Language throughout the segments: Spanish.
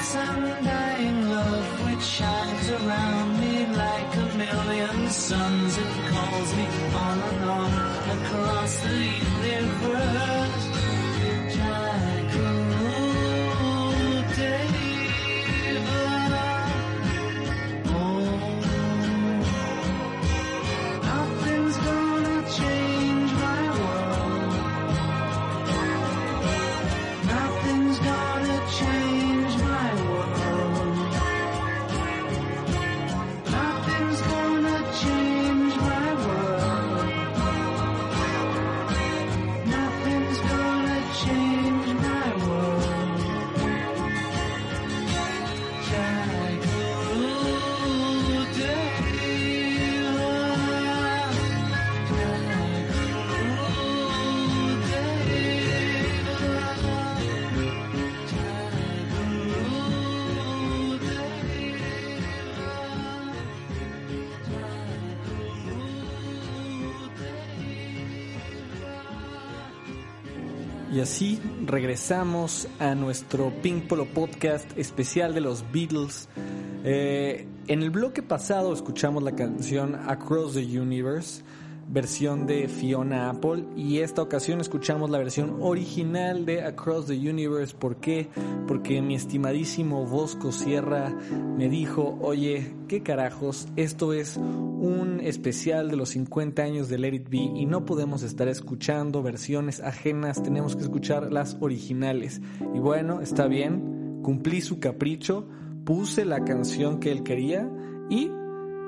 Limitless undying love which shines around me like a million suns. Regresamos a nuestro Pink Polo Podcast especial de los Beatles. Eh, en el bloque pasado escuchamos la canción Across the Universe, versión de Fiona Apple, y esta ocasión escuchamos la versión original de Across the Universe. ¿Por qué? Porque mi estimadísimo Bosco Sierra me dijo, oye, ¿qué carajos? Esto es un especial de los 50 años de Let It Be y no podemos estar escuchando versiones ajenas, tenemos que escuchar las originales. Y bueno, está bien, cumplí su capricho, puse la canción que él quería y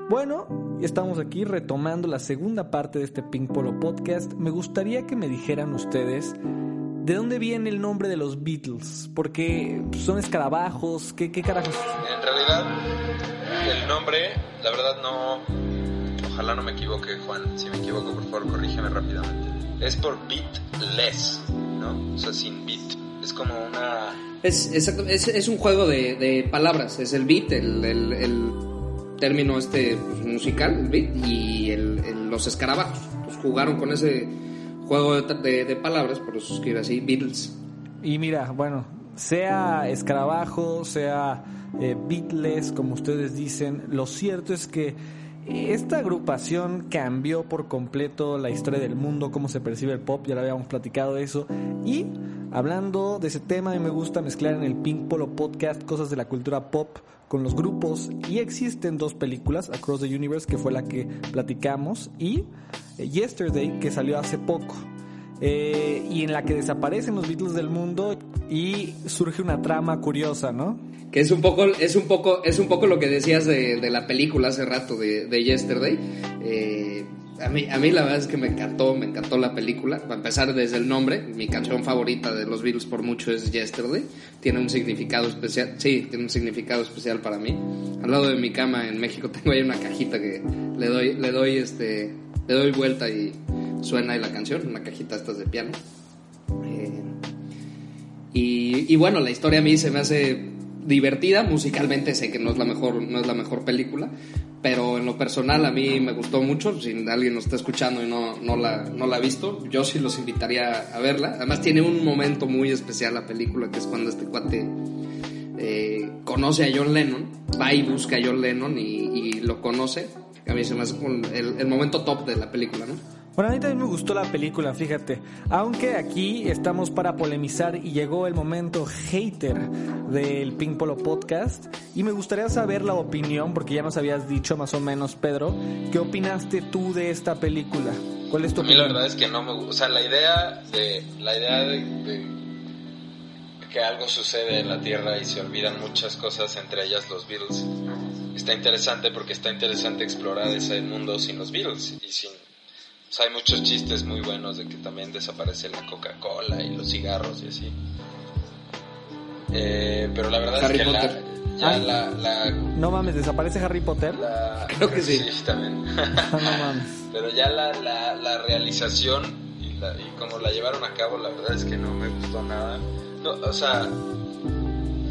bueno, estamos aquí retomando la segunda parte de este Pink Polo Podcast. Me gustaría que me dijeran ustedes de dónde viene el nombre de los Beatles, porque son escarabajos, ¿qué, qué carajos? En realidad, el nombre, la verdad no, ojalá no me equivoque, Juan. Si me equivoco, por favor, corrígeme rápidamente. Es por beatless, ¿no? O sea, sin beat. Es como una... Es, exacto, es, es un juego de, de palabras, es el beat, el, el, el término este pues, musical, y el, el- los escarabajos. Pues jugaron con ese juego de, de- de palabras, por eso escribe así, Beatles. Y mira, bueno, sea escarabajo, sea eh, beatless, como ustedes dicen, lo cierto es que esta agrupación cambió por completo la historia del mundo, cómo se percibe el pop, ya lo habíamos platicado eso. Y hablando de ese tema, a mí me gusta mezclar en el Pink Polo Podcast cosas de la cultura pop con los grupos. Y existen dos películas, Across the Universe, que fue la que platicamos, y eh, Yesterday, que salió hace poco eh, y en la que desaparecen los Beatles del mundo y surge una trama curiosa, ¿no? Que es un poco, es un poco, es un poco lo que decías de, de la película hace rato de, Yesterday. Eh, a mí, a mí la verdad es que me encantó, me encantó la película. Para empezar desde el nombre, mi canción favorita de los Beatles por mucho es Yesterday. Tiene un significado especial, sí, tiene un significado especial para mí. Al lado de mi cama en México tengo ahí una cajita que le doy, le doy este, le doy vuelta y suena ahí la canción, una cajita estas de piano. Eh, y, y bueno, la historia a mí se me hace divertida, musicalmente sé que no es la mejor, no es la mejor película, pero en lo personal a mí me gustó mucho, si alguien nos está escuchando y no, no, la, no la ha visto, yo sí los invitaría a verla. Además tiene un momento muy especial la película, que es cuando este cuate eh, conoce a John Lennon, va y busca a John Lennon y, lo conoce. A mí se me hace el, el momento top de la película, ¿no? Bueno, a mí también me gustó la película, fíjate. Aunque aquí estamos para polemizar y llegó el momento hater del Pink Polo Podcast. Y me gustaría saber la opinión, porque ya nos habías dicho más o menos, Pedro, ¿qué opinaste tú de esta película? ¿Cuál es tu A mí la opinión? verdad es que no me gusta. O sea, la idea de. La idea de, de que algo sucede en la Tierra y se olvidan muchas cosas, entre ellas los Beatles. Está interesante porque está interesante explorar ese mundo sin los Beatles y sin. Hay muchos chistes muy buenos de que también desaparece la Coca-Cola y los cigarros y así. Eh, pero la verdad Harry es que la, ya Ah. la, la, No mames, ¿desaparece Harry Potter? la- Creo que sí. también. no mames. Pero ya la, la, la realización y, la, y como la llevaron a cabo, la verdad es que no me gustó nada. No, o sea,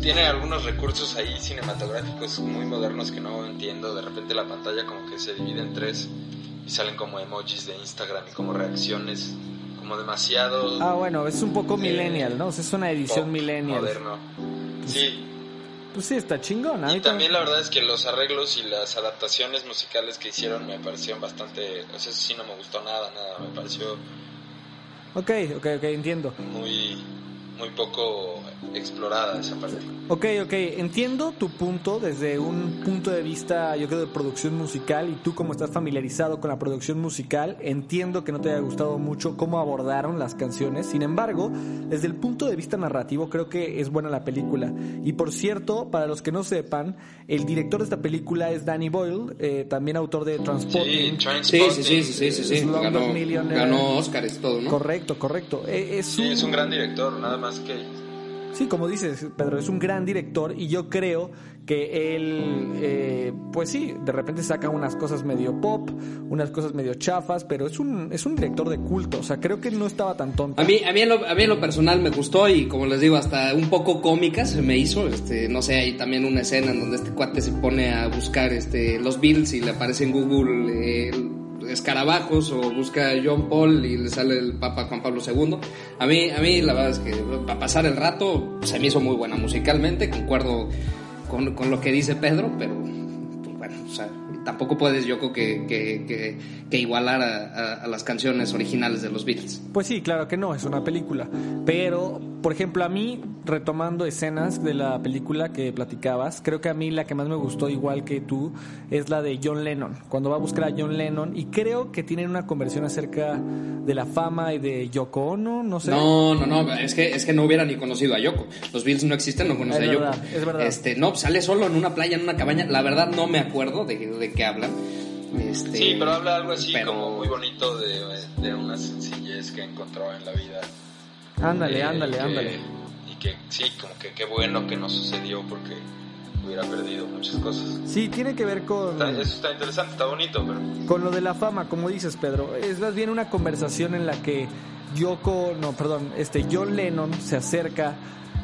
tiene algunos recursos ahí cinematográficos muy modernos que no entiendo. De repente la pantalla como que se divide en tres y salen como emojis de Instagram y como reacciones, como demasiado Ah, bueno, es un poco millennial, ¿no? O sea, es una edición pop, millennial. moderno. Sí, Pues sí, está chingón. A y también la verdad es que los arreglos y las adaptaciones musicales que hicieron me parecieron bastante, o sea, eso sí no me gustó nada, nada, me pareció Ok, ok, ok, entiendo. muy muy poco explorada esa parte. Ok, ok, entiendo tu punto desde un punto de vista, yo creo, de producción musical y tú como estás familiarizado con la producción musical, entiendo que no te haya gustado mucho cómo abordaron las canciones, sin embargo, desde el punto de vista narrativo creo que es buena la película. Y por cierto, para los que no sepan, el director de esta película es Danny Boyle, eh, también autor de Sí, Transporting. Sí, Trainspotting, sí, sí, sí, sí, sí, sí. Ganó, ganó Oscars y todo, ¿no? Correcto, correcto. Eh, es, Sí, un, es un gran director, nada más que Sí, como dices, Pedro, es un gran director y yo creo que él, eh, pues sí, de repente saca unas cosas medio pop, unas cosas medio chafas, pero es un, es un director de culto, o sea, creo que no estaba tan tonto. A mí, a, mí en lo, a mí en lo personal me gustó y como les digo, hasta un poco cómica se me hizo. Este, no sé, hay también una escena en donde este cuate se pone a buscar este, los Beatles y le aparece en Google eh, escarabajos o busca John Paul y le sale el Papa Juan Pablo II. A mí, a mí la verdad es que para pasar el rato se me hizo muy buena musicalmente, concuerdo con, con lo que dice Pedro, pero pues bueno, o sea, tampoco puedes yo creo que, que, que, que igualar a, a- a las canciones originales de los Beatles. Pues sí, claro que no, es una película. Pero, por ejemplo, a mí, retomando escenas de la película que platicabas, creo que a mí la que más me gustó, igual que tú, es la de John Lennon. Cuando va a buscar a John Lennon, y creo que tienen una conversión acerca de la fama y de Yoko Ono, no sé. No, no, no, es que, es que no hubiera ni conocido a Yoko. Los Beatles no existen, no conoce Es a Yoko. es verdad. Este, no, sale solo en una playa, en una cabaña. La verdad no me acuerdo de, de qué hablan. Este, Sí, pero habla algo así pero- como muy bonito de, de una sencillez que encontró en la vida. Ándale, Eh, ándale, que- ándale. Y que sí, como que qué bueno que no sucedió porque hubiera perdido muchas cosas. Sí, tiene que ver con... Está- eso está interesante, está bonito, pero Con lo de la fama, como dices, Pedro, es más bien una conversación en la que Yoko, no, perdón, este John Lennon se acerca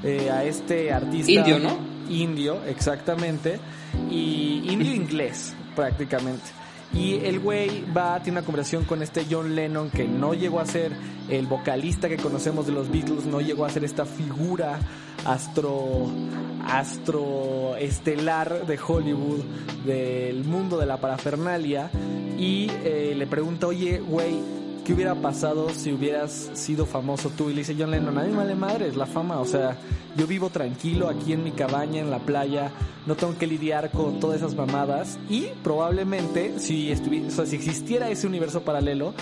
eh, a este artista Indio, ¿no? Indio, exactamente, y indio inglés, prácticamente. Y el güey va, tiene una conversación con este John Lennon que no llegó a ser el vocalista que conocemos de los Beatles, no llegó a ser esta figura astro astro estelar de Hollywood, del mundo de la parafernalia, y eh, le pregunta, oye, güey, ¿qué hubiera pasado si hubieras sido famoso tú? Y le dice John Lennon, a mí me vale madre, es la fama, o sea, yo vivo tranquilo aquí en mi cabaña, en la playa, no tengo que lidiar con todas esas mamadas, y probablemente, si, si existiera ese universo paralelo,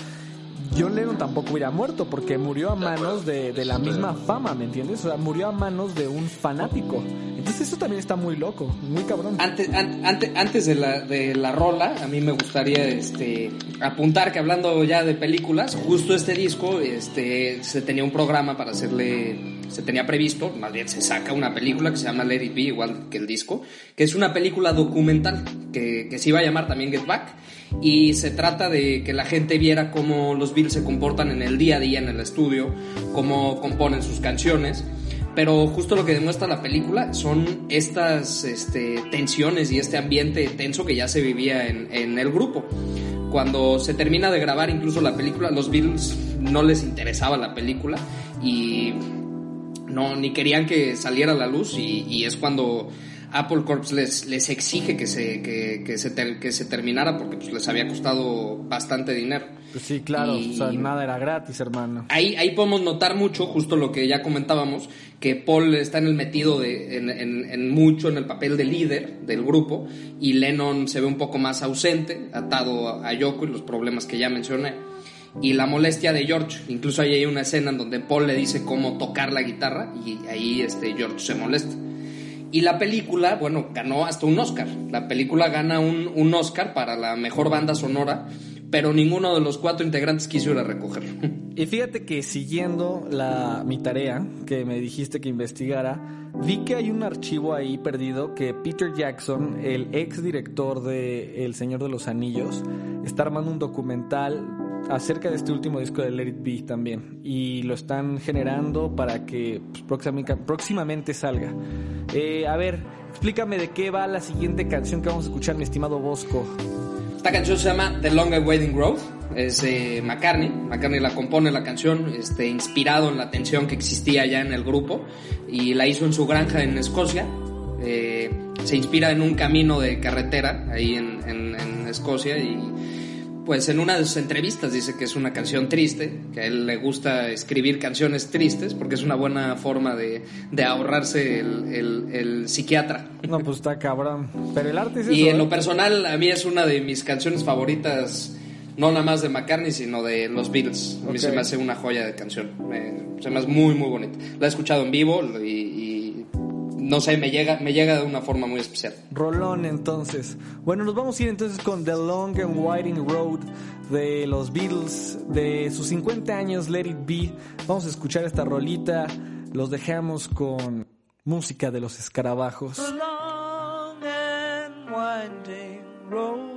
John Lennon tampoco hubiera muerto porque murió a manos de, de la misma fama, ¿me entiendes? O sea, murió a manos de un fanático. Entonces eso también está muy loco, muy cabrón. Antes, an- ante- antes de, la, de la rola, a mí me gustaría este, apuntar que hablando ya de películas, justo este disco este, se tenía un programa para hacerle, se tenía previsto, más bien se saca una película que se llama Let It Be, igual que el disco, que es una película documental que, que se iba a llamar también Get Back y se trata de que la gente viera cómo los Beatles se comportan en el día a día en el estudio, cómo componen sus canciones pero justo lo que demuestra la película son estas este, tensiones y este ambiente tenso que ya se vivía en, en el grupo. Cuando se termina de grabar incluso la película, los Beatles no les interesaba la película y no ni querían que saliera a la luz y, y es cuando Apple Corps les, les exige que se, que, que se, ter- que se terminara porque pues, les había costado bastante dinero. Pues sí, claro, Y- o sea, nada era gratis, hermano. Ahí, ahí podemos notar mucho, justo lo que ya comentábamos, que Paul está en el metido de, en, en- en mucho en el papel de líder del grupo y Lennon se ve un poco más ausente, atado a, a Yoko y los problemas que ya mencioné. Y la molestia de George, incluso ahí hay una escena en donde Paul le dice cómo tocar la guitarra y ahí este, George se molesta. Y la película, bueno, ganó hasta un Oscar. La película gana un, un Oscar para la mejor banda sonora, pero ninguno de los cuatro integrantes quiso ir a recogerlo. Y fíjate que siguiendo la, mi tarea que me dijiste que investigara, vi que hay un archivo ahí perdido que Peter Jackson, el ex director de El Señor de los Anillos, está armando un documental acerca de este último disco de Let It Be también. Y lo están generando para que pues, próximamente, salga. Eh, a ver, explícame de qué va la siguiente canción que vamos a escuchar, mi estimado Bosco. Esta canción se llama The Long Waiting Road, es de McCartney. McCartney la compone la canción, este, inspirado en la tensión que existía ya en el grupo y la hizo en su granja en Escocia. Eh, se inspira en un camino de carretera ahí en, en- en Escocia y pues en una de sus entrevistas dice que es una canción triste, que a él le gusta escribir canciones tristes porque es una buena forma de, de ahorrarse el, el- el psiquiatra. No, pues está cabrón. Pero el arte es Y eso, en ¿eh? lo personal, a mí es una de mis canciones favoritas, no nada más de McCartney, sino de los Beatles. A mí Ok. se me hace una joya de canción. Me- se me hace muy, muy bonita. La he escuchado en vivo y, y no sé, me llega, me llega de una forma muy especial. Rolón entonces. Bueno, nos vamos a ir entonces con The Long and Winding Road de los Beatles, de sus 50 años, Let It Be. Vamos a escuchar esta rolita. Los dejamos con música de los escarabajos. A long and winding road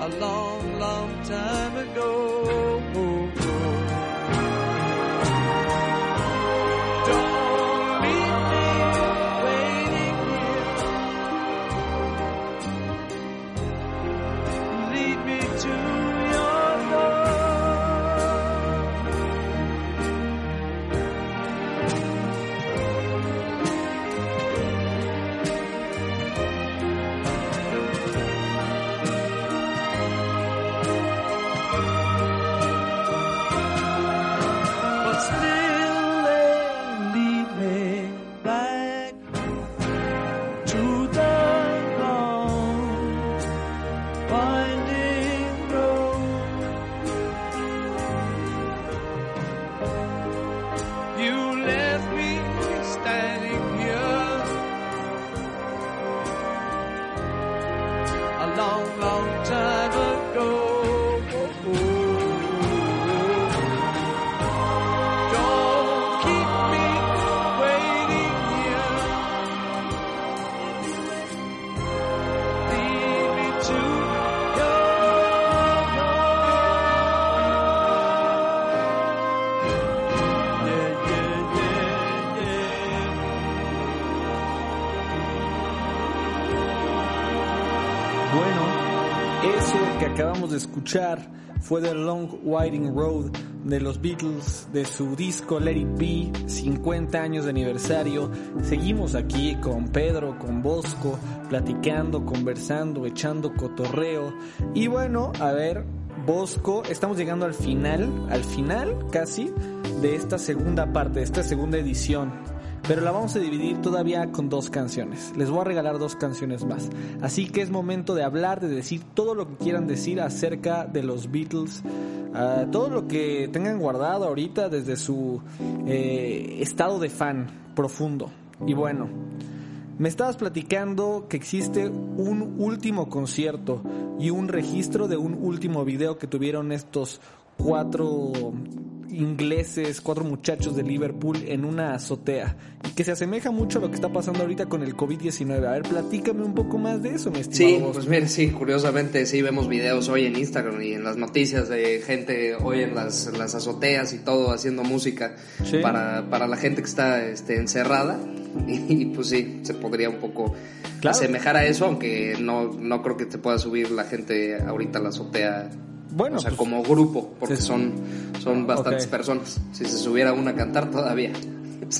a long, long time ago. Eso que acabamos de escuchar fue The Long Winding Road de los Beatles, de su disco Let It Be, 50 años de aniversario. Seguimos aquí con Pedro, con Bosco, platicando, conversando, echando cotorreo. Y bueno, a ver, Bosco, estamos llegando al final, al final casi, de esta segunda parte, de esta segunda edición pero la vamos a dividir todavía con dos canciones. Les voy a regalar dos canciones más. Así que es momento de hablar, de decir todo lo que quieran decir acerca de los Beatles, ah, todo lo que tengan guardado ahorita desde su eh, estado de fan profundo. Y bueno, me estabas platicando que existe un último concierto y un registro de un último video que tuvieron estos cuatro ingleses, cuatro muchachos de Liverpool en una azotea y que se asemeja mucho a lo que está pasando ahorita con el COVID-19. A ver, platícame un poco más de eso, mi estimado. Sí, pues mira, sí, curiosamente sí vemos videos hoy en Instagram y en las noticias de gente hoy en las, en las azoteas y todo haciendo música Sí. para, para la gente que está este, encerrada y, pues sí, se podría un poco Claro. asemejar a eso, aunque no, no creo que se pueda subir la gente ahorita a la azotea. Bueno, o sea, pues, como grupo, porque sí. son, son bastantes personas. Si se subiera una a cantar todavía.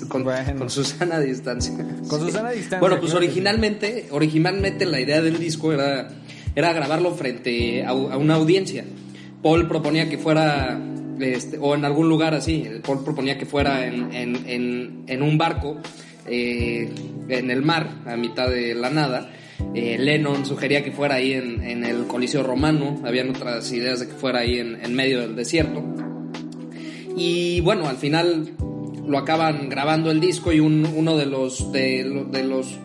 Con, Bueno. con Susana a distancia. Con Susana a distancia, Bueno, pues originalmente, originalmente la idea del disco era, era grabarlo frente a, a una audiencia. Paul proponía que fuera, este, o en algún lugar así, Paul proponía que fuera en, en, en, en un barco, eh, en el mar, a mitad de la nada. Eh, Lennon sugería que fuera ahí en, el Coliseo Romano, habían otras ideas de que fuera ahí en, medio del desierto. Y bueno, al final lo acaban grabando el disco y un- uno de los, de, lo- de los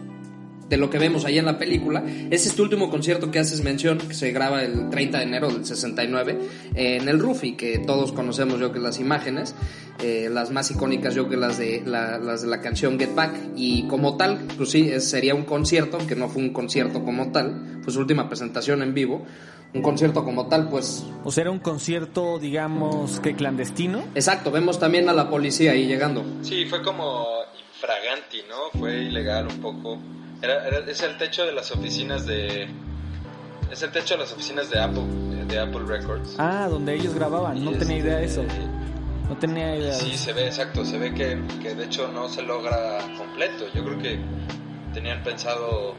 de lo que vemos ahí en la película es este último concierto que haces mención que se graba el 30 de enero del 69 eh, en el Rufi que todos conocemos yo que las imágenes eh, las más icónicas yo que las de la, las de la canción Get Back y como tal pues sí es- sería un concierto que no fue un concierto como tal fue su última presentación en vivo un concierto como tal pues O sea, era un concierto, digamos, que clandestino. exacto vemos también a la policía ahí llegando Sí, fue como infraganti, ¿no? Fue ilegal un poco. Era, era- es el techo de las oficinas de... Es el techo de las oficinas de Apple, de, Apple Records. Ah, donde ellos grababan. No tenía idea de eso. No tenía idea. de Sí, se ve, exacto, se ve que, que de hecho no se logra completo. Yo creo que tenían pensado...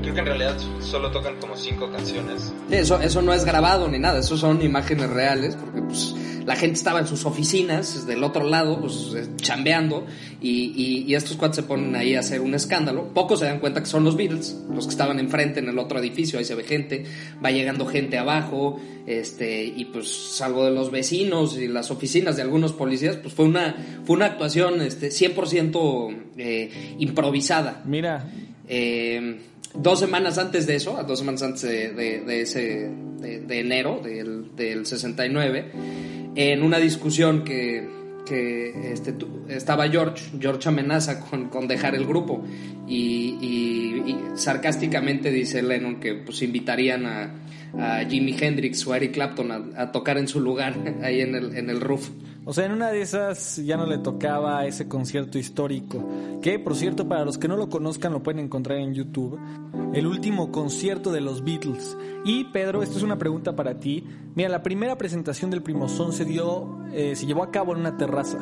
Creo que en realidad solo tocan como cinco canciones. Sí, eso, eso no es grabado ni nada, eso son imágenes reales, porque pues la gente estaba en sus oficinas del otro lado, pues eh, chambeando, y, y- y estos cuates se ponen ahí a hacer un escándalo. Pocos se dan cuenta que son los Beatles, los que estaban enfrente en el otro edificio, ahí se ve gente, va llegando gente abajo, este, y pues salvo de los vecinos y las oficinas de algunos policías, pues fue una, fue una actuación este, 100% eh, improvisada. Mira, Eh, dos semanas antes de eso, dos semanas antes de, de- de ese de, de enero del, del 69, en una discusión que, que este, estaba George, George amenaza con, con dejar el grupo y, y- y sarcásticamente dice Lennon que pues invitarían a, a Jimi Hendrix o a Eric Clapton a, tocar en su lugar ahí en el, en el roof. O sea, en una de esas ya no le tocaba ese concierto histórico, que por cierto, para los que no lo conozcan, lo pueden encontrar en YouTube, el último concierto de los Beatles. Y Pedro, esto es una pregunta para ti. Mira, la primera presentación del Primozón se dio, eh, se llevó a cabo en una terraza.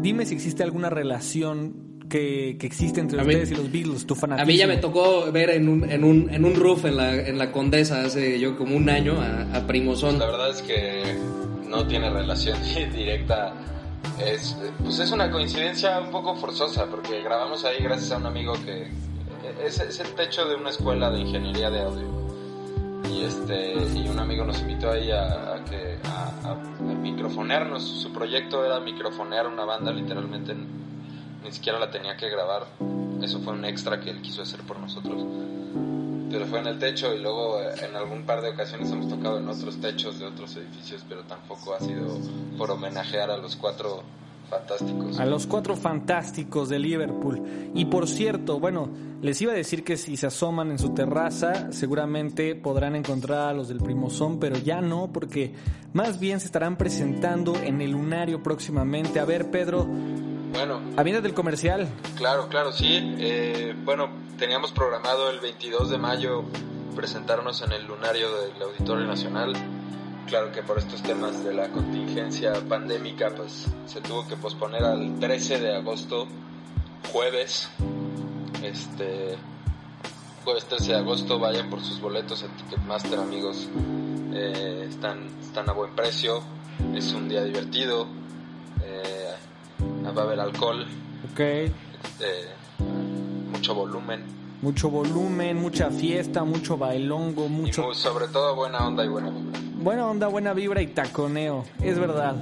Dime si existe alguna relación que, que existe entre A mí- ustedes y los Beatles, tu A fanatismo. mí ya me tocó ver en un, en un, en un roof en la, en la Condesa hace yo como un año a, a Primozón. La verdad es que no tiene relación directa. Es, pues es una coincidencia un poco forzosa porque grabamos ahí gracias a un amigo que es, es el techo de una escuela de ingeniería de audio y este y un amigo nos invitó ahí a, a que a, a- a microfonearnos. Su proyecto era microfonear una banda literalmente ni siquiera la tenía que grabar. Eso fue un extra que él quiso hacer por nosotros pero fue en el techo y luego eh, en algún par de ocasiones hemos tocado en otros techos de otros edificios, pero tampoco ha sido por homenajear a los cuatro fantásticos. A los cuatro fantásticos de Liverpool. Y por cierto, bueno, les iba a decir que si se asoman en su terraza, seguramente podrán encontrar a los del Primozón, pero ya no, porque más bien se estarán presentando en el Lunario próximamente. A ver, Pedro, Bueno, aviéntate del comercial. claro, claro, sí. Eh, bueno, teníamos programado el 22 de mayo presentarnos en el lunario del Auditorio Nacional. Claro que por estos temas de la contingencia pandémica, pues se tuvo que posponer al 13 de agosto, jueves. Este, jueves 13 de agosto, vayan por sus boletos en Ticketmaster, amigos. Eh, están, están a buen precio. Es un día divertido. Va a haber alcohol, Ok. este, mucho volumen Mucho volumen, mucha fiesta, mucho bailongo, y mucho... mu- sobre todo buena onda y buena vibra. Buena onda, buena vibra y taconeo. Es verdad.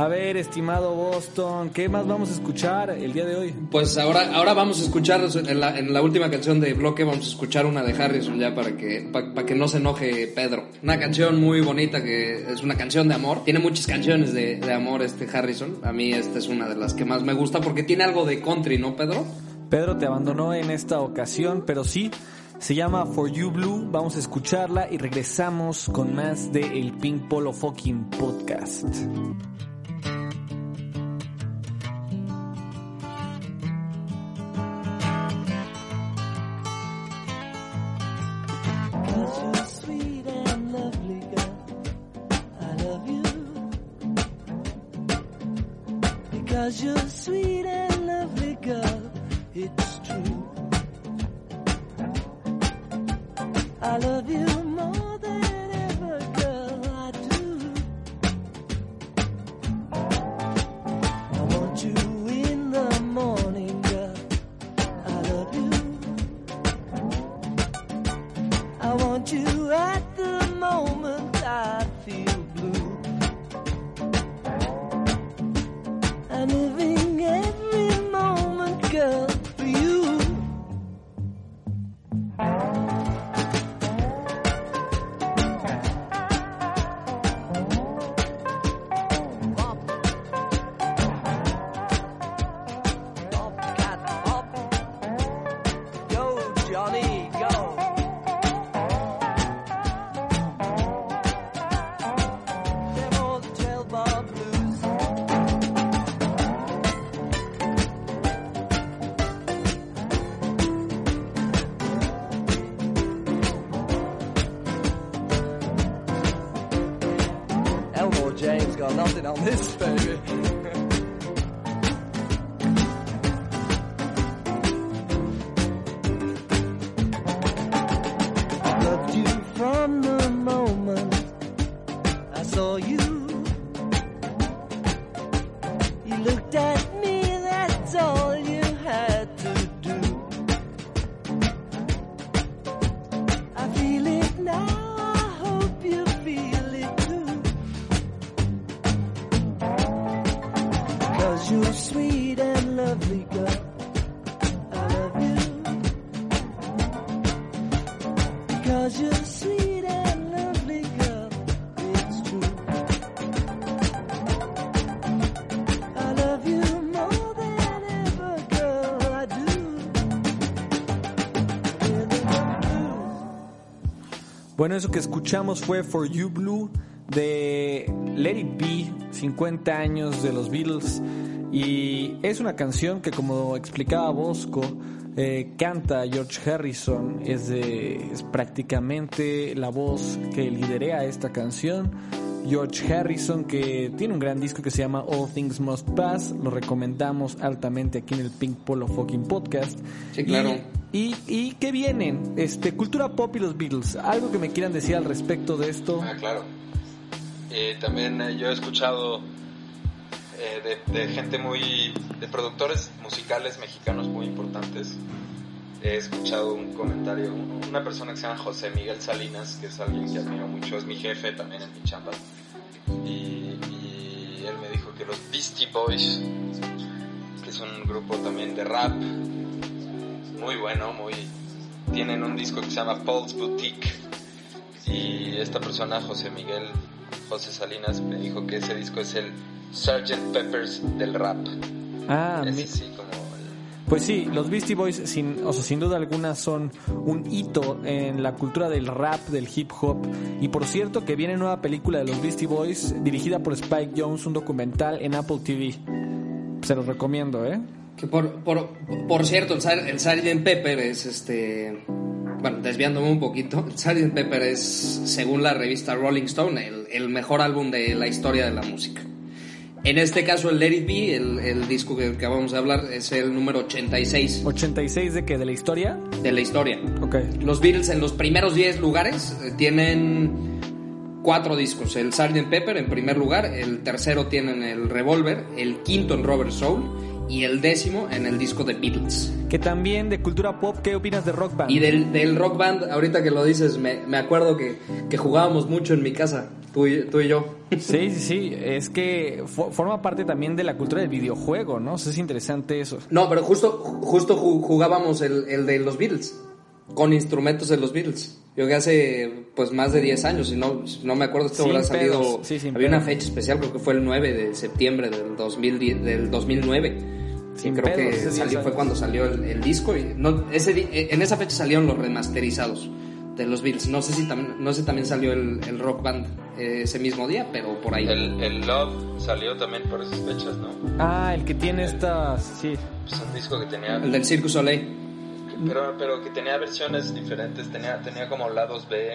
A ver, estimado Boston, ¿qué más vamos a escuchar el día de hoy? Pues ahora, ahora vamos a escuchar en la, en la última canción de bloque vamos a escuchar una de Harrison ya para que pa- para que no se enoje Pedro. Una canción muy bonita que es una canción de amor. Tiene muchas canciones de, de amor este Harrison. A mí esta es una de las que más me gusta porque tiene algo de country, ¿no, Pedro? Pedro te abandonó en esta ocasión, pero sí, se llama For You Blue. Vamos a escucharla y regresamos con más de El Pink Polo Fucking Podcast. Bueno, eso que escuchamos fue For You Blue de Let It Be, 50 años de los Beatles. Y es una canción que, como explicaba Bosco, eh, canta George Harrison. Es, de, es prácticamente la voz que liderea esta canción. George Harrison, que tiene un gran disco que se llama All Things Must Pass. Lo recomendamos altamente aquí en el Pink Polo Fucking Podcast. Sí, claro. Y, y, y ¿qué vienen? Este, cultura pop y los Beatles. ¿Algo que me quieran decir al respecto de esto? Ah, claro. Eh, también eh, yo he escuchado eh, de, gente muy. de productores musicales mexicanos muy importantes. He escuchado un comentario, un- una persona que se llama José Miguel Salinas, que es alguien que admiro mucho, es mi jefe también en mi chamba. Y, y él me dijo que los Beastie Boys, que es un grupo también de rap, muy bueno, muy. tienen un disco que se llama Paul's Boutique. Y esta persona, José Miguel, José Salinas, me dijo que ese disco es el Sgt. Peppers del rap. Ah, mi- como Pues sí, los Beastie Boys, sin, o sea, sin duda alguna, son un hito en la cultura del rap, del hip hop. Y por cierto, que viene nueva película de los Beastie Boys, dirigida por Spike Jones, un documental en Apple TV. Se los recomiendo, ¿eh? Que por, por, por cierto, el, Sar- el Sgt. Pepper es este. Bueno, desviándome un poquito, el Sgt. Pepper es, según la revista Rolling Stone, el, el mejor álbum de la historia de la música. En este caso, el Let It Be, el, el disco que acabamos de hablar, es el número 86 86 de que de la historia. de la historia. Ok. Los Beatles en los primeros 10 lugares eh, tienen cuatro discos. El Sgt. Pepper en primer lugar, el tercero tienen el Revolver, el quinto en Robert Soul y el décimo en el disco de Beatles. Que también de cultura pop, ¿qué opinas de Rock Band? Y del, del rock band, ahorita que lo dices, me, me acuerdo que, que jugábamos mucho en mi casa, tú y, tú y yo. Sí, sí, sí. Es que fo- forma parte también de la cultura del videojuego, ¿no? O sea, es interesante eso. No, pero justo, justo ju- jugábamos el, el de los Beatles, con instrumentos de los Beatles. Yo que hace pues más de 10 años, si no, si no me acuerdo, esto habrá salido... sí, había una pedos. fecha especial, creo que fue el 9 de septiembre del, 2010, del 2009. Sin y creo pedos, que hace 10 salió, fue cuando salió el, el disco. Y no, ese, di- en esa fecha salieron los remasterizados de los Beatles. No sé si también, no sé si también salió el, el Rock Band eh, ese mismo día, pero por ahí. el, el Love salió también por esas fechas, ¿no? Ah, el que tiene estas. Sí. Es un disco que tenía. El del Circus Soleil. Pero, pero que tenía versiones diferentes, tenía, tenía como lados B.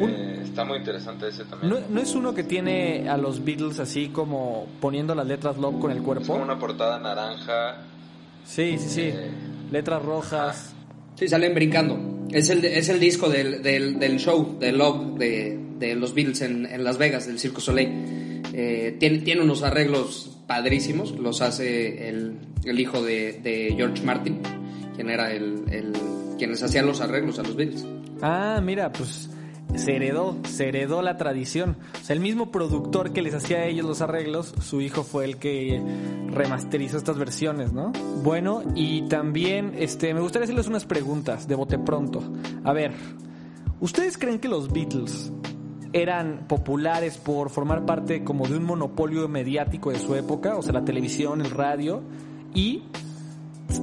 Eh, está muy interesante ese también. ¿No, no es uno que tiene a los Beatles así como poniendo las letras Love con el es cuerpo? como una portada naranja. Sí, sí, sí. Eh, Letras rojas. Sí, salen brincando. Es el, es el disco del, del, del show de Love de, de los Beatles en, en Las Vegas, del Circo Soleil. Eh, tiene, tiene unos arreglos padrísimos, los hace el, el hijo de, de George Martin, quien era el, el quienes hacían los arreglos a los Beatles. Ah, mira, pues se heredó, se heredó la tradición. O sea, el mismo productor que les hacía a ellos los arreglos, su hijo fue el que remasterizó estas versiones, ¿no? Bueno, y también este, me gustaría hacerles unas preguntas de bote pronto. A ver, ¿ustedes creen que los Beatles eran populares por formar parte como de un monopolio mediático de su época, o sea, la televisión, el radio, y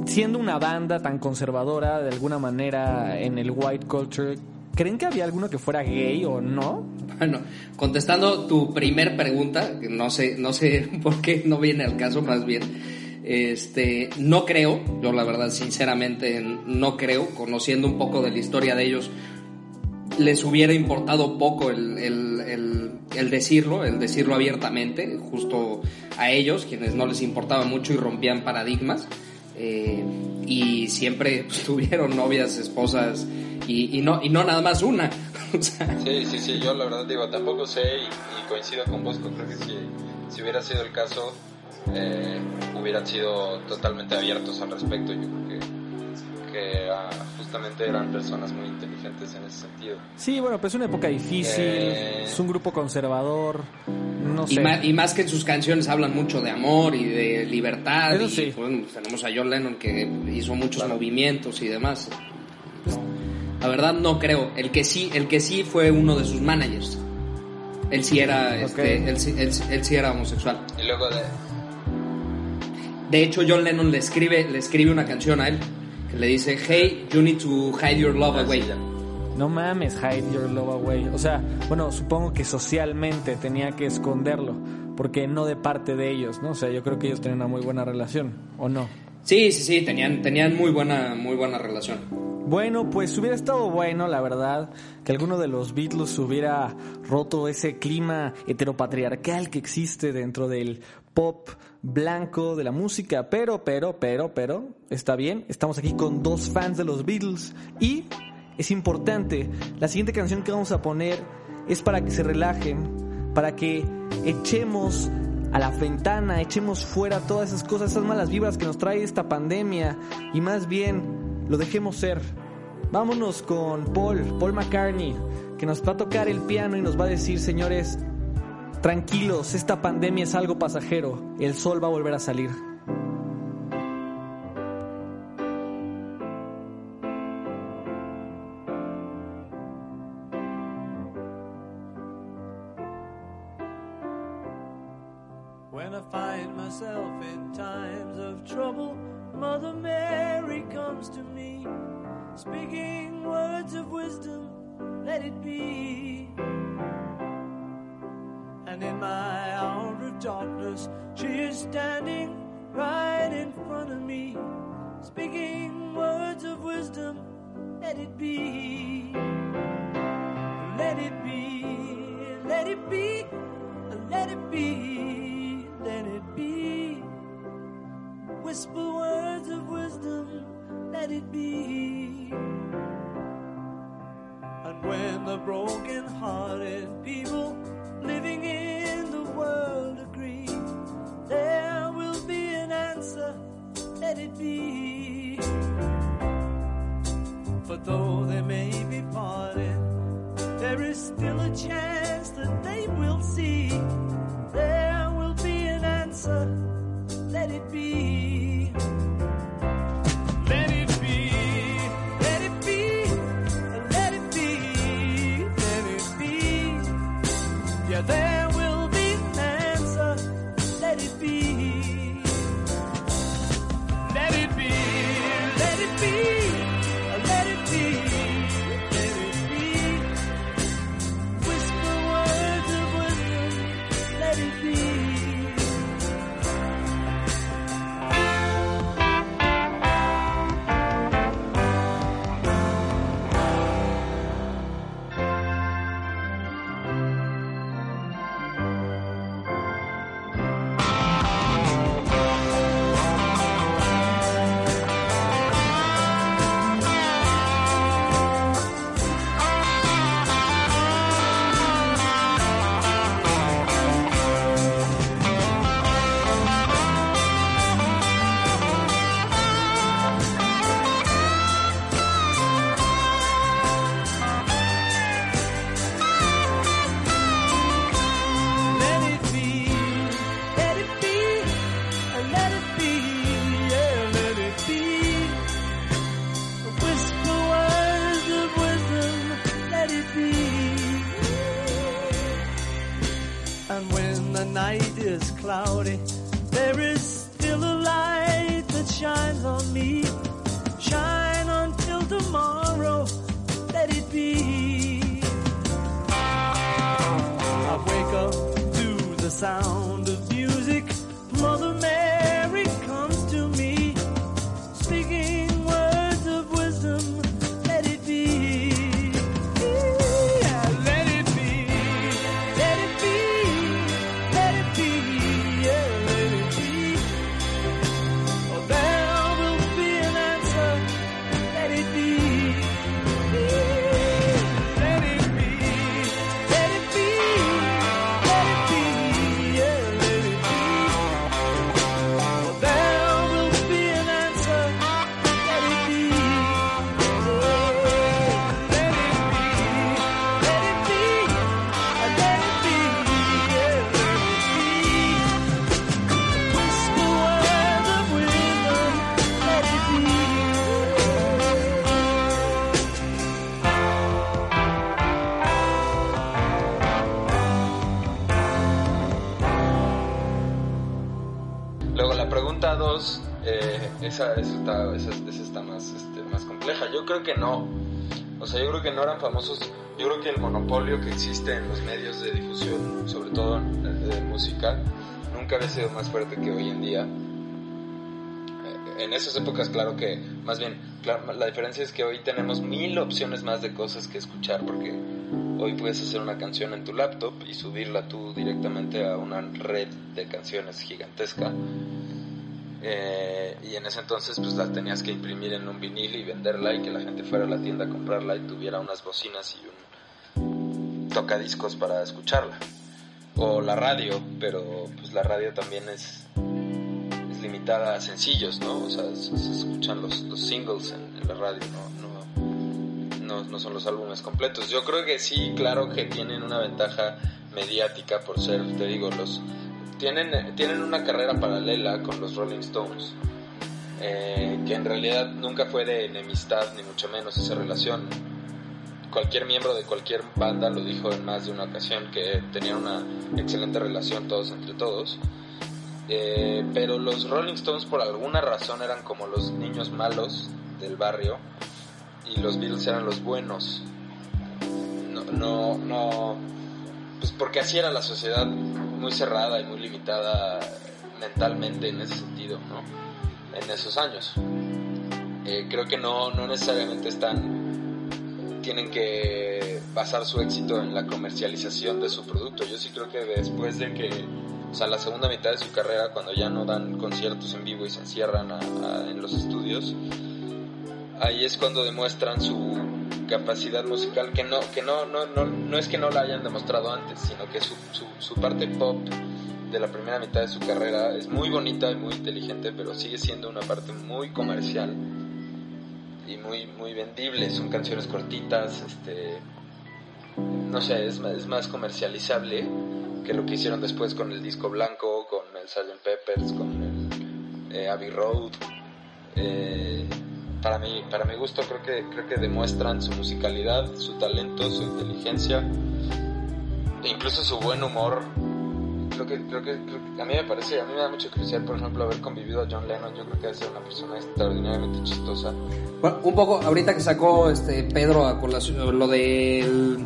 siendo una banda tan conservadora de alguna manera en el white culture, ¿creen que había alguno que fuera gay o no? Bueno, contestando tu primer pregunta, no sé, no sé por qué no viene al caso, más bien, este, no creo, yo la verdad, sinceramente, no creo, conociendo un poco de la historia de ellos, les hubiera importado poco el, el- el- el decirlo, el decirlo abiertamente, justo a ellos, quienes no les importaba mucho y rompían paradigmas. Eh, y siempre tuvieron novias, esposas, y, y no, y no nada más una. Sí, sí, sí, yo la verdad digo, tampoco sé y, coincido con Bosco, creo que si, si hubiera sido el caso, eh, hubieran sido totalmente abiertos al respecto, yo porque ah, justamente eran personas muy inteligentes en ese sentido. Sí, bueno, pues es una época difícil, Eh. es un grupo conservador, no sé. Y, ma- y más que en sus canciones hablan mucho de amor y de libertad. Eso y, sí. bueno, pues tenemos a John Lennon que hizo muchos movimientos y demás. La verdad no creo. El que sí, el que sí fue uno de sus managers. Él sí era, este, él, sí- él él sí era homosexual. Y luego de... De hecho, John Lennon le escribe, le escribe una canción a él le dice, Hey, you need to hide your love away. No mames, hide your love away. O sea, bueno, supongo que socialmente tenía que esconderlo, porque no de parte de ellos, ¿no? O sea, yo creo que ellos tenían una muy buena relación, ¿o no? Sí, sí, sí, tenían, tenían muy buena, muy buena relación. Bueno, pues hubiera estado bueno, la verdad, que alguno de los Beatles hubiera roto ese clima heteropatriarcal que existe dentro del pop blanco de la música, pero, pero, pero, pero, está bien, estamos aquí con dos fans de los Beatles y es importante, la siguiente canción que vamos a poner es para que se relajen, para que echemos a la ventana, echemos fuera todas esas cosas, esas malas vibras que nos trae esta pandemia y más bien lo dejemos ser. Vámonos con Paul, Paul McCartney, que nos va a tocar el piano y nos va a decir, señores, tranquilos, esta pandemia es algo pasajero, el sol va a volver a salir. Answer. Let it be. Is cloudy, esa, está, esa, esa está más, este, más compleja. Yo creo que no. O sea, yo creo que no eran famosos. Yo creo que el monopolio que existe en los medios de difusión, sobre todo de, de música, nunca había sido más fuerte que hoy en día. Eh, En esas épocas, claro que, más bien, claro, la diferencia es que hoy tenemos mil opciones más de cosas que escuchar, porque hoy puedes hacer una canción en tu laptop y subirla tú directamente a una red de canciones gigantesca. Eh, y en ese entonces pues la tenías que imprimir en un vinil y venderla y que la gente fuera a la tienda a comprarla y tuviera unas bocinas y un tocadiscos para escucharla. O la radio, pero pues la radio también es, es limitada a sencillos, ¿no? O sea, se, escuchan los, singles en, la radio. No, no, no son los álbumes completos. Yo creo que sí, claro que tienen una ventaja mediática por ser, te digo, los tienen, tienen una carrera paralela con los Rolling Stones, eh, que en realidad nunca fue de enemistad, ni mucho menos esa relación. Cualquier miembro de cualquier banda lo dijo en más de una ocasión que tenían una excelente relación todos entre todos. Eh, pero los Rolling Stones por alguna razón eran como los niños malos del barrio y los Beatles eran los buenos. No, no, no, pues porque así era la sociedad muy cerrada y muy limitada mentalmente en ese sentido, ¿no? En esos años. Eh, creo que no, no necesariamente están, tienen que basar su éxito en la comercialización de su producto. Yo sí creo que después de que, o sea, la segunda mitad de su carrera, cuando ya no dan conciertos en vivo y se encierran a- en los estudios, ahí es cuando demuestran su capacidad musical que no que no no no, no es que no la hayan demostrado antes sino que su, su, parte pop de la primera mitad de su carrera es muy bonita y muy inteligente pero sigue siendo una parte muy comercial y muy muy vendible son canciones cortitas este no sé es, más- es más comercializable que lo que hicieron después con el disco blanco con el Sgt. Peppers con el eh, Abbey Road eh, para mí para mi gusto creo que creo que demuestran su musicalidad su talento su inteligencia e incluso su buen humor creo que, creo que, creo a mí me parece a mí me da mucha curiosidad por ejemplo haber convivido a John Lennon yo creo que es una persona extraordinariamente chistosa Bueno, un poco, ahorita que sacó este Pedro a colación lo de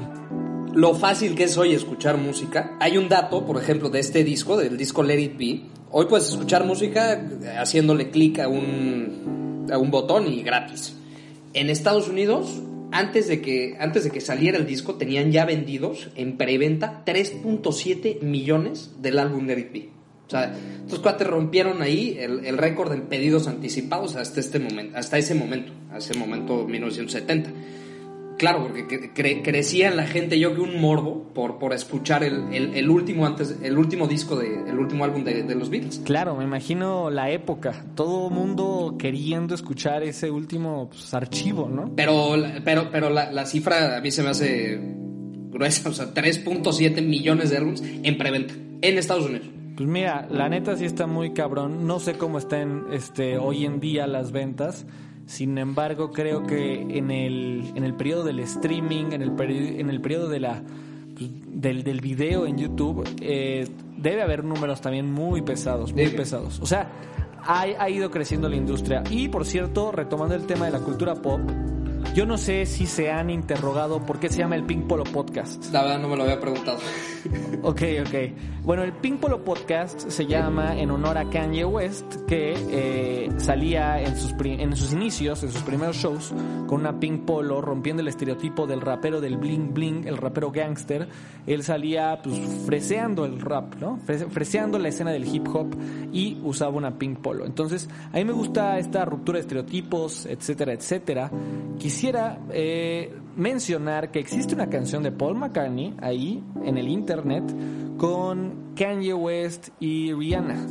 lo fácil que es hoy escuchar música. Hay un dato, por ejemplo, de este disco, del disco Let It Be. Hoy puedes escuchar música haciéndole clic a un, a un botón y gratis. En Estados Unidos, antes de, que, antes de que saliera el disco, tenían ya vendidos en preventa 3.7 millones del álbum It Be. O sea, estos cuates rompieron ahí el, el récord de pedidos anticipados hasta este momento, hasta ese momento, a ese momento 1970. Claro, porque cre- cre- crecía en la gente, yo que un morbo por, por escuchar el, el- el último antes, el último disco de, el último álbum de, de los Beatles. Claro, me imagino la época, todo mundo queriendo escuchar ese último pues, archivo, ¿no? Pero, la- pero, pero la, la cifra a mí se me hace gruesa, o sea, 3.7 millones de álbumes en preventa en Estados Unidos. Pues mira, la neta sí está muy cabrón. No sé cómo están este, hoy en día las ventas. Sin embargo, creo que en el, en el periodo del streaming, en el, peri- en el periodo de la, pues, del, del video en YouTube, eh, debe haber números también muy pesados, muy pesados. O sea, ha, ha ido creciendo la industria. Y por cierto, retomando el tema de la cultura pop, yo no sé si se han interrogado por qué se llama el Pink Polo Podcast. La verdad no me lo había preguntado. Ok, ok. Bueno, el Pink Polo Podcast se llama en honor a Kanye West, que eh, salía en sus, en sus inicios, en sus primeros shows, con una Pink Polo, rompiendo el estereotipo del rapero del bling bling, el rapero gangster. Él salía, pues, freseando el rap, ¿no? Fre- Freseando la escena del hip hop y usaba una Pink Polo. Entonces, a mí me gusta esta ruptura de estereotipos, etcétera, etcétera. Quisiera eh, mencionar que existe una canción de Paul McCartney ahí en el internet con Kanye West y Rihanna.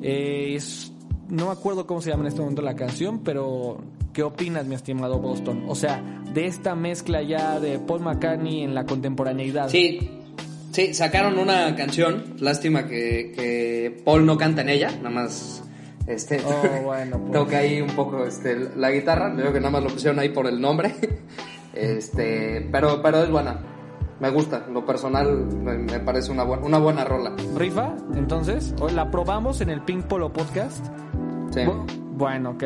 Eh, es- no me acuerdo cómo se llama en este momento la canción, pero ¿qué opinas, mi estimado Boston? O sea, de esta mezcla ya de Paul McCartney en la contemporaneidad. Sí, sí, sacaron una canción. Lástima que, que Paul no canta en ella, nada más. Este, Oh, bueno, pues. toca ahí un poco este, la guitarra. Veo que nada más lo pusieron ahí por el nombre. Este, pero, pero es buena. Me gusta, lo personal me, parece una, buena una buena rola. ¿Rifa? Entonces, ¿O la probamos en el Pink Polo Podcast. Sí. Bu- Bueno, ok.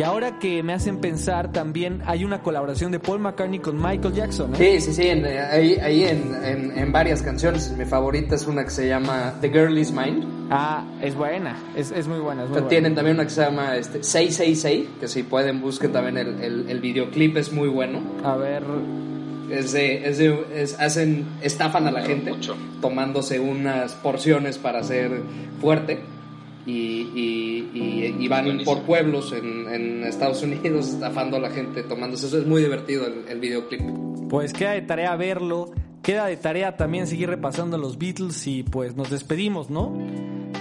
Y ahora que me hacen pensar, también hay una colaboración de Paul McCartney con Michael Jackson. ¿eh? Sí, sí, sí, en- ahí, ahí en, en- en varias canciones. Mi favorita es una que se llama The Girl Is Mine. Ah, es buena, es, es muy buena. Es muy Pero buena. Tienen también una que se llama este, 666, que si pueden busquen también el, el, el videoclip, es muy bueno. A ver, Es de, es de- es- hacen, estafan a la gente tomándose unas porciones para ser fuerte y, y, y- y van Buenísimo. por pueblos en, en Estados Unidos estafando a la gente tomándose eso. Es muy divertido el, el videoclip. pues queda de tarea verlo. Queda de tarea también seguir repasando los Beatles y pues nos despedimos, ¿no?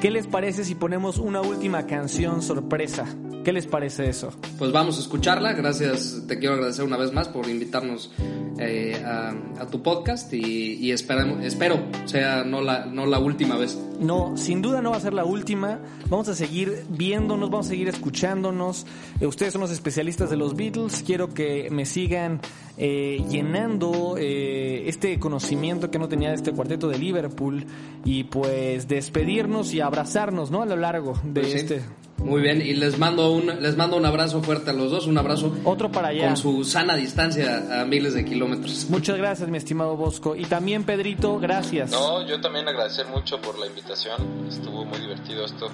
¿Qué les parece si ponemos una última canción sorpresa? ¿Qué les parece eso? Pues vamos a escucharla. Gracias, te quiero agradecer una vez más por invitarnos eh, a, a tu podcast y, y esperamos- espero sea no la, no la última vez. No, sin duda no va a ser la última. Vamos a seguir viéndonos, vamos a seguir escuchándonos. Eh, ustedes son los especialistas de los Beatles. Quiero que me sigan eh, llenando eh, este conocimiento que no tenía de este cuarteto de Liverpool y pues despedirnos y abrazarnos, ¿no? A lo largo de Pues sí. Muy bien, y les mando un les mando un abrazo fuerte a los dos, un abrazo Otro para allá. con su sana distancia a miles de kilómetros. Muchas gracias, mi estimado Bosco. Y también, Pedrito, gracias. No, yo también agradecer mucho por la invitación. Estuvo muy divertido esto.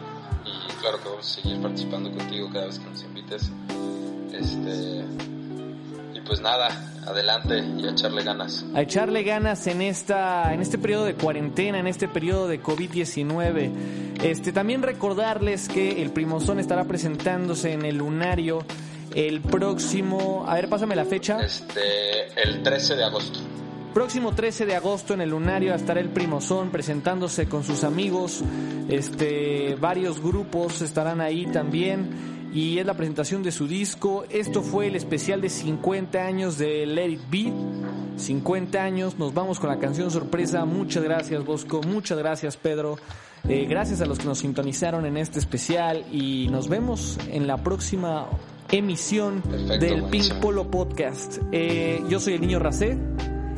Y claro que vamos a seguir participando contigo cada vez que nos invites. Este. Pues nada, adelante y a echarle ganas. a echarle ganas en esta en este periodo de cuarentena, en este periodo de COVID-19. Este también recordarles que el Primozón estará presentándose en el Lunario el próximo, a ver, pásame la fecha. Este. El 13 de agosto. Próximo 13 de agosto en el Lunario estará el Primozón presentándose con sus amigos. Este, varios grupos estarán ahí también. Y es la presentación de su disco. Esto fue el especial de 50 años de Let It Be. 50 años. Nos vamos con la canción sorpresa. Muchas gracias, Bosco. Muchas gracias, Pedro. Eh, gracias a los que nos sintonizaron en este especial. Y nos vemos en la próxima emisión Perfecto, del Pink. Polo Podcast. Eh, yo soy el niño Racé.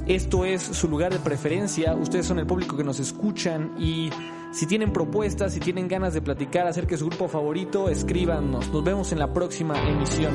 Esto es su lugar de preferencia. Ustedes son el público que nos escuchan y si tienen propuestas, si tienen ganas de platicar acerca de su grupo favorito, escríbanos. Nos vemos en la próxima emisión.